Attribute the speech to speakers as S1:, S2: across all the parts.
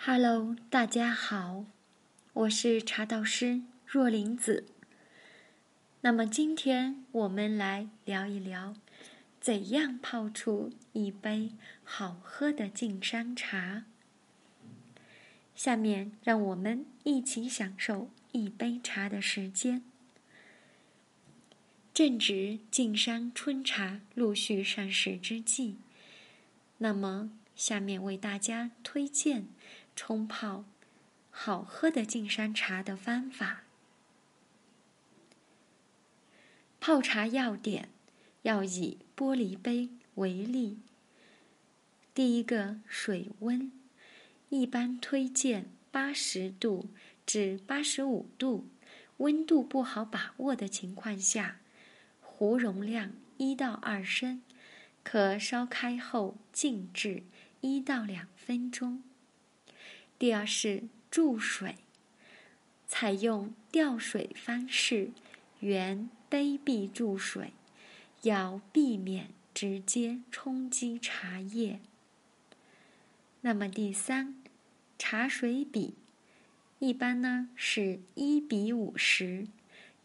S1: Hello，大家好，我是茶道师若林子。那么今天我们来聊一聊，怎样泡出一杯好喝的净山茶。下面让我们一起享受一杯茶的时间。正值净山春茶陆续上市之际，那么下面为大家推荐冲泡好喝的净山茶的方法。泡茶要点要以玻璃杯为例。第一个水温，一般推荐八十度至八十五度，温度不好把握的情况下。壶容量一到二升，可烧开后静置一到两分钟。第二是注水，采用吊水方式，原杯壁注水，要避免直接冲击茶叶。那么第三，茶水比，一般呢是一比五十，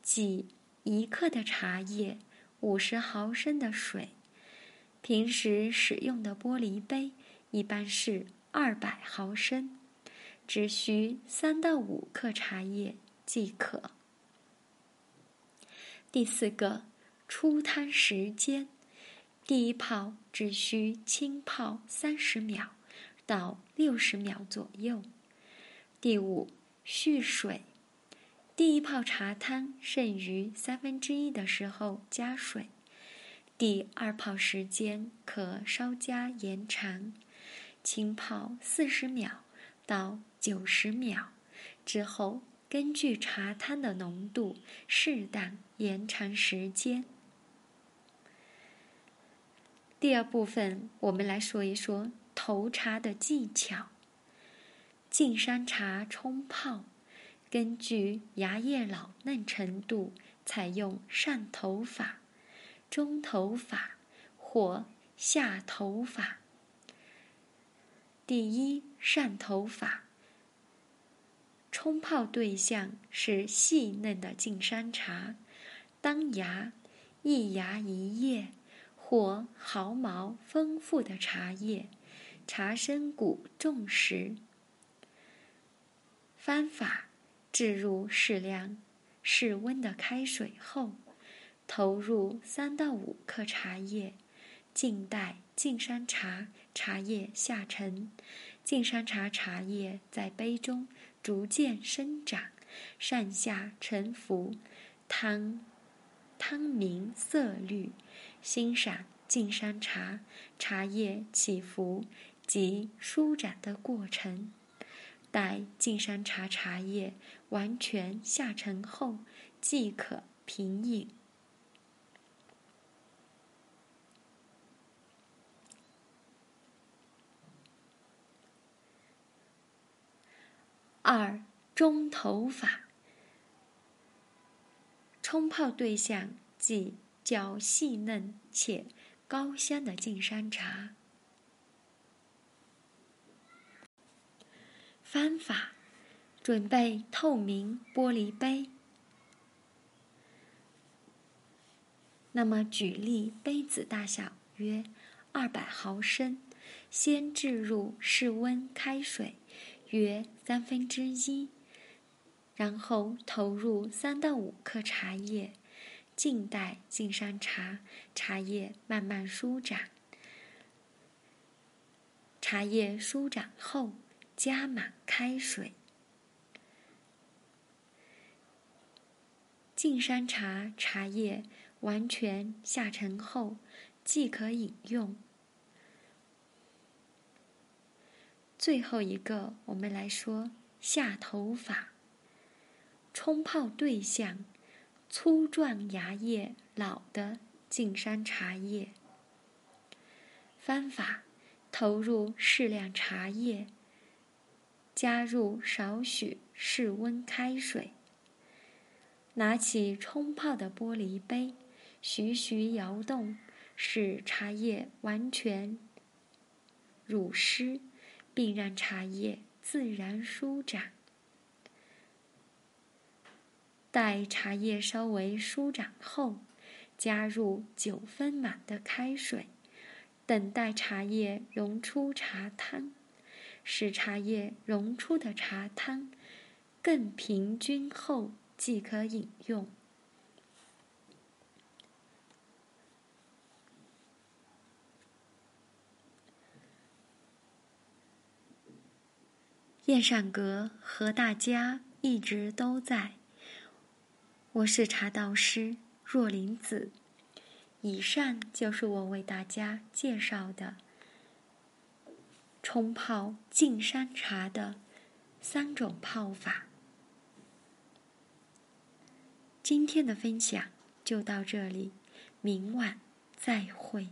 S1: 即。一克的茶叶，五十毫升的水。平时使用的玻璃杯一般是二百毫升，只需三到五克茶叶即可。第四个，出汤时间，第一泡只需浸泡三十秒到六十秒左右。第五，蓄水。第一泡茶汤剩余三分之一的时候加水，第二泡时间可稍加延长，浸泡四十秒到九十秒之后，根据茶汤的浓度适当延长时间。第二部分，我们来说一说投茶的技巧。净山茶冲泡。根据芽叶老嫩程度，采用上头法、中头法或下头法。第一，上头法，冲泡对象是细嫩的净山茶，当芽一芽一叶或毫毛丰富的茶叶，茶身骨重时。方法。置入适量、室温的开水后，投入三到五克茶叶，静待净山茶茶叶下沉。净山茶茶叶在杯中逐渐生长，上下沉浮，汤汤明色绿。欣赏净山茶茶叶起伏及舒展的过程。待净山茶茶叶完全下沉后，即可品饮。二中投法，冲泡对象即较细嫩且高香的净山茶。方法：准备透明玻璃杯。那么，举例杯子大小约二百毫升，先置入室温开水约三分之一，然后投入三到五克茶叶，静待净山茶茶叶慢慢舒展。茶叶舒展后。加满开水，净山茶茶叶完全下沉后，即可饮用。最后一个，我们来说下头法。冲泡对象：粗壮芽叶老的净山茶叶。方法：投入适量茶叶。加入少许室温开水，拿起冲泡的玻璃杯，徐徐摇动，使茶叶完全乳湿，并让茶叶自然舒展。待茶叶稍微舒展后，加入九分满的开水，等待茶叶溶出茶汤，使茶叶溶出的茶汤更平均后即可饮用。燕善阁和大家一直都在。我是茶道师若林子，以上就是我为大家介绍的冲泡净山茶的三种泡法。今天的分享就到这里，明晚再会。